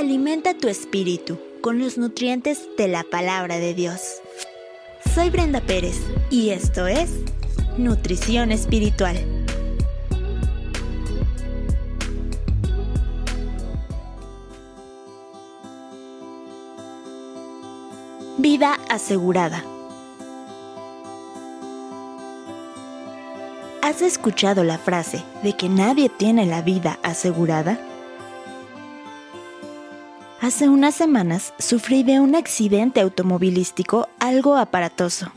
Alimenta tu espíritu con los nutrientes de la palabra de Dios. Soy Brenda Pérez y esto es Nutrición Espiritual. Vida asegurada. ¿Has escuchado la frase de que nadie tiene la vida asegurada? Hace unas semanas sufrí de un accidente automovilístico algo aparatoso.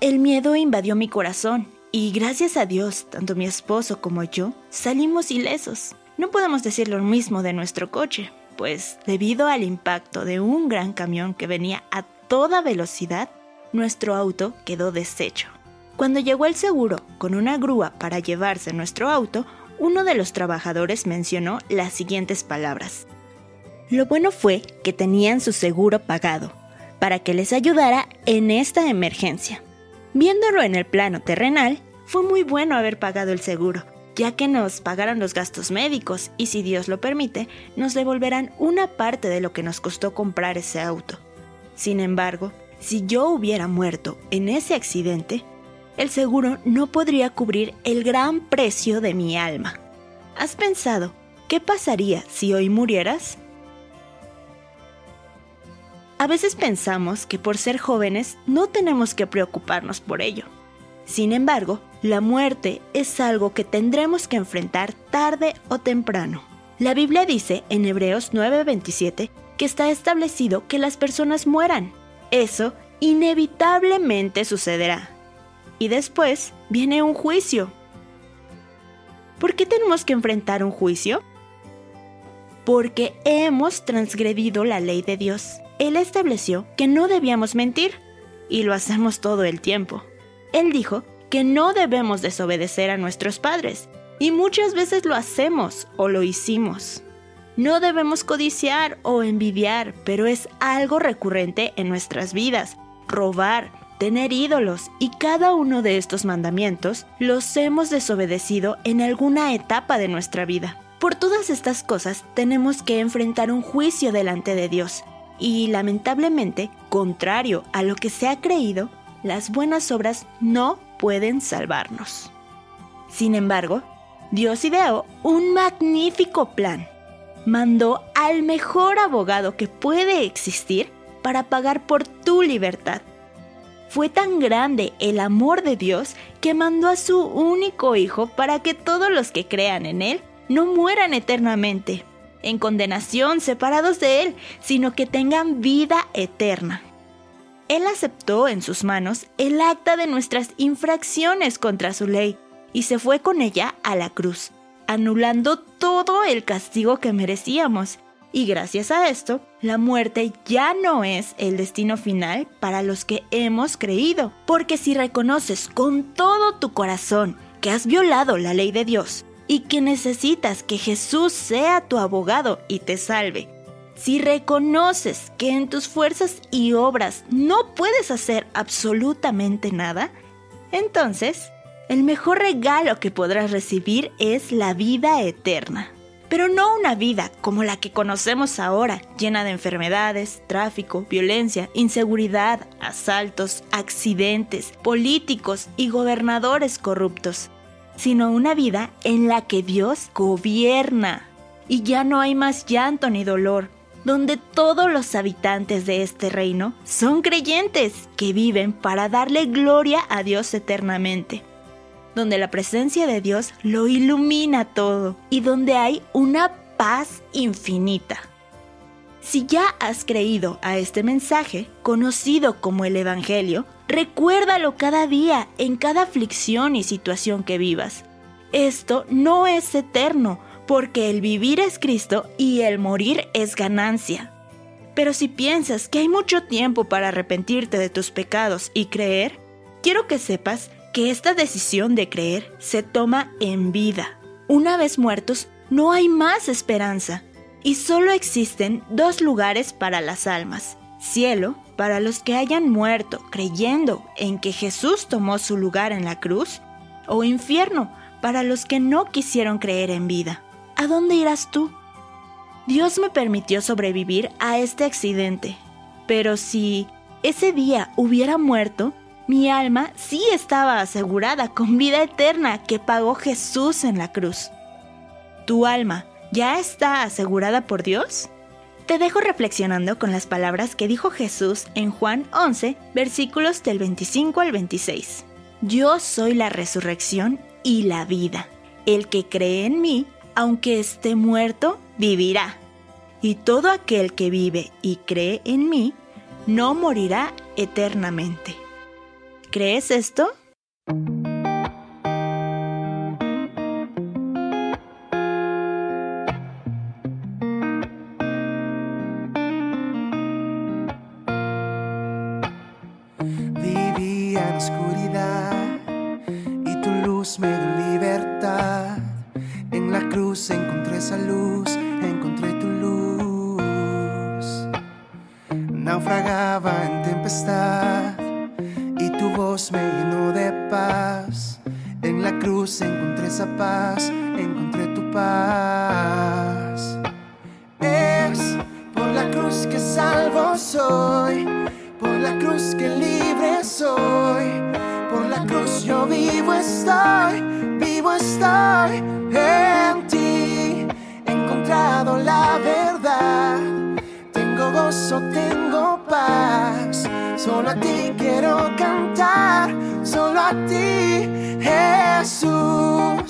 El miedo invadió mi corazón y gracias a Dios, tanto mi esposo como yo salimos ilesos. No podemos decir lo mismo de nuestro coche, pues debido al impacto de un gran camión que venía a toda velocidad, nuestro auto quedó deshecho. Cuando llegó el seguro con una grúa para llevarse nuestro auto, uno de los trabajadores mencionó las siguientes palabras. Lo bueno fue que tenían su seguro pagado, para que les ayudara en esta emergencia. Viéndolo en el plano terrenal, fue muy bueno haber pagado el seguro, ya que nos pagaron los gastos médicos y si Dios lo permite, nos devolverán una parte de lo que nos costó comprar ese auto. Sin embargo, si yo hubiera muerto en ese accidente, el seguro no podría cubrir el gran precio de mi alma. ¿Has pensado qué pasaría si hoy murieras? A veces pensamos que por ser jóvenes no tenemos que preocuparnos por ello. Sin embargo, la muerte es algo que tendremos que enfrentar tarde o temprano. La Biblia dice en Hebreos 9:27 que está establecido que las personas mueran. Eso inevitablemente sucederá. Y después viene un juicio. ¿Por qué tenemos que enfrentar un juicio? Porque hemos transgredido la ley de Dios. Él estableció que no debíamos mentir, y lo hacemos todo el tiempo. Él dijo que no debemos desobedecer a nuestros padres, y muchas veces lo hacemos o lo hicimos. No debemos codiciar o envidiar, pero es algo recurrente en nuestras vidas. Robar, tener ídolos y cada uno de estos mandamientos los hemos desobedecido en alguna etapa de nuestra vida. Por todas estas cosas tenemos que enfrentar un juicio delante de Dios, y lamentablemente, contrario a lo que se ha creído, las buenas obras no pueden salvarnos. Sin embargo, Dios ideó un magnífico plan. Mandó al mejor abogado que puede existir para pagar por tu libertad. Fue tan grande el amor de Dios que mandó a su único Hijo para que todos los que crean en Él no mueran eternamente, en condenación, separados de Él, sino que tengan vida eterna. Él aceptó en sus manos el acta de nuestras infracciones contra su ley y se fue con ella a la cruz, anulando todo el castigo que merecíamos. Y gracias a esto, la muerte ya no es el destino final para los que hemos creído, porque si reconoces con todo tu corazón que has violado la ley de Dios, y que necesitas que Jesús sea tu abogado y te salve. Si reconoces que en tus fuerzas y obras no puedes hacer absolutamente nada, entonces el mejor regalo que podrás recibir es la vida eterna. Pero no una vida como la que conocemos ahora, llena de enfermedades, tráfico, violencia, inseguridad, asaltos, accidentes, políticos y gobernadores corruptos sino una vida en la que Dios gobierna. Y ya no hay más llanto ni dolor, donde todos los habitantes de este reino son creyentes que viven para darle gloria a Dios eternamente, donde la presencia de Dios lo ilumina todo y donde hay una paz infinita. Si ya has creído a este mensaje, conocido como el Evangelio, recuérdalo cada día, en cada aflicción y situación que vivas. Esto no es eterno, porque el vivir es Cristo y el morir es ganancia. Pero si piensas que hay mucho tiempo para arrepentirte de tus pecados y creer, quiero que sepas que esta decisión de creer se toma en vida. Una vez muertos, no hay más esperanza y solo existen dos lugares para las almas. Cielo para los que hayan muerto creyendo en que Jesús tomó su lugar en la cruz, o infierno para los que no quisieron creer en vida. ¿A dónde irás tú? Dios me permitió sobrevivir a este accidente, pero si ese día hubiera muerto, mi alma sí estaba asegurada con vida eterna que pagó Jesús en la cruz. ¿Tu alma ya está asegurada por Dios? Te dejo reflexionando con las palabras que dijo Jesús en Juan 11, versículos del 25 al 26. Yo soy la resurrección y la vida. El que cree en mí, aunque esté muerto, vivirá. Y todo aquel que vive y cree en mí, no morirá eternamente. ¿Crees esto? Me dio libertad. En la cruz encontré esa luz, encontré tu luz. Naufragaba en tempestad y tu voz me llenó de paz. En la cruz encontré esa paz, encontré tu paz. Es por la cruz que salvo soy, por la cruz que libre soy, cruz yo vivo estoy, vivo estoy en ti. He encontrado la verdad, tengo gozo, tengo paz. Solo a ti quiero cantar, solo a ti, Jesús.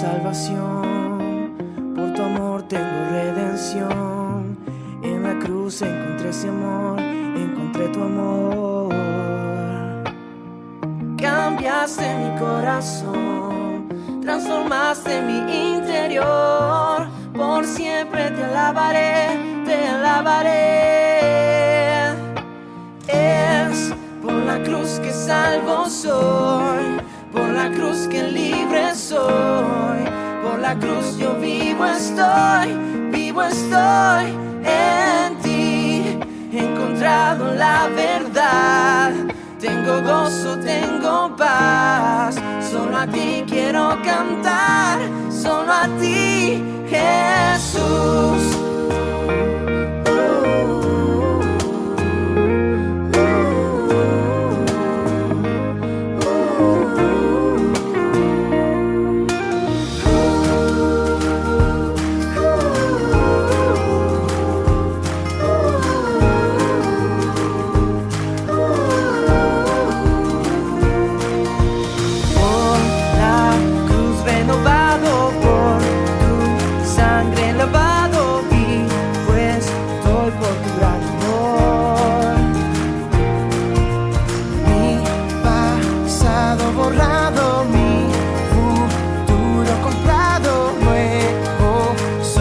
Salvación, por tu amor tengo redención. En la cruz encontré ese amor, encontré tu amor. Cambiaste mi corazón, transformaste mi interior. Por siempre te alabaré, te alabaré. Es por la cruz que salvo soy, por la cruz que libre soy, por la cruz yo vivo estoy, vivo estoy en ti. He encontrado la verdad, tengo gozo, tengo paz. Solo a ti quiero cantar, solo a ti, Jesús.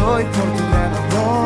doy por tu gran amor.